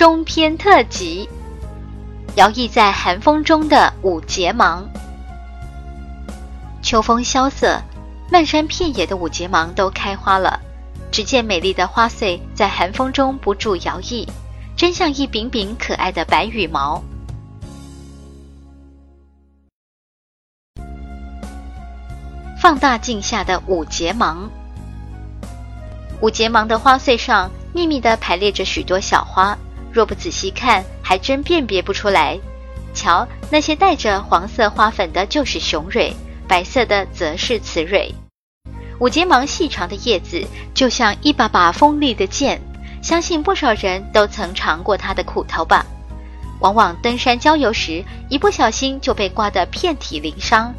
中篇特辑：摇曳在寒风中的五节芒。秋风萧瑟，漫山遍野的五节芒都开花了。只见美丽的花穗在寒风中不住摇曳，真像一柄柄可爱的白羽毛。放大镜下的五节芒，五节芒的花穗上密密地排列着许多小花。若不仔细看，还真辨别不出来。瞧，那些带着黄色花粉的，就是雄蕊；白色的则是雌蕊。五节芒细长的叶子就像一把把锋利的剑，相信不少人都曾尝过它的苦头吧。往往登山郊游时，一不小心就被刮得遍体鳞伤。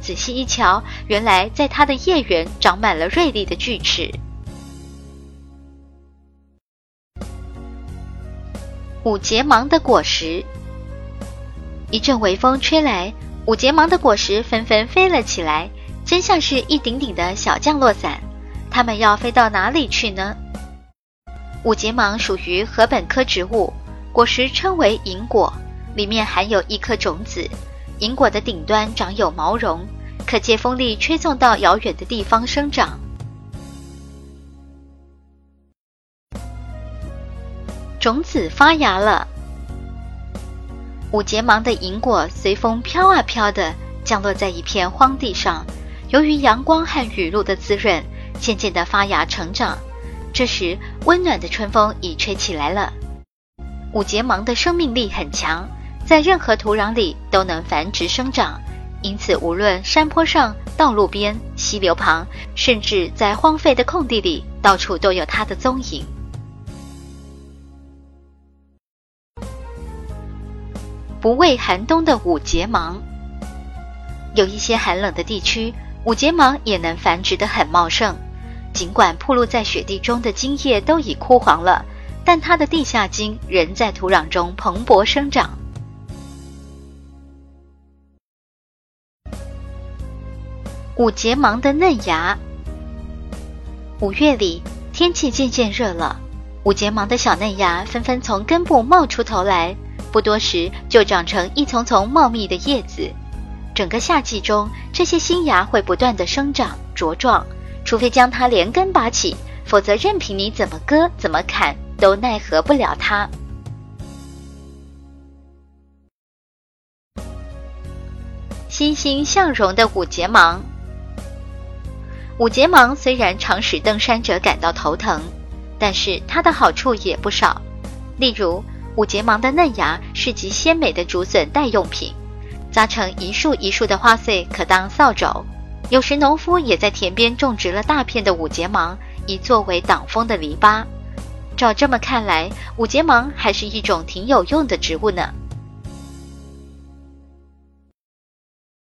仔细一瞧，原来在它的叶缘长满了锐利的锯齿。五节芒的果实，一阵微风吹来，五节芒的果实纷纷飞了起来，真像是一顶顶的小降落伞。它们要飞到哪里去呢？五节芒属于禾本科植物，果实称为银果，里面含有一颗种子。银果的顶端长有毛绒，可借风力吹送到遥远的地方生长。种子发芽了，五节芒的银果随风飘啊飘的，降落在一片荒地上。由于阳光和雨露的滋润，渐渐的发芽成长。这时，温暖的春风已吹起来了。五节芒的生命力很强，在任何土壤里都能繁殖生长，因此无论山坡上、道路边、溪流旁，甚至在荒废的空地里，到处都有它的踪影。不畏寒冬的五节芒，有一些寒冷的地区，五节芒也能繁殖得很茂盛。尽管铺露在雪地中的茎叶都已枯黄了，但它的地下茎仍在土壤中蓬勃生长。五节芒的嫩芽，五月里天气渐渐热了，五节芒的小嫩芽纷纷从根部冒出头来。不多时，就长成一丛丛茂密的叶子。整个夏季中，这些新芽会不断的生长茁壮，除非将它连根拔起，否则任凭你怎么割怎么砍，都奈何不了它。欣欣向荣的五节芒，五节芒虽然常使登山者感到头疼，但是它的好处也不少，例如。五节芒的嫩芽是极鲜美的竹笋代用品，扎成一束一束的花穗可当扫帚。有时农夫也在田边种植了大片的五节芒，以作为挡风的篱笆。照这么看来，五节芒还是一种挺有用的植物呢。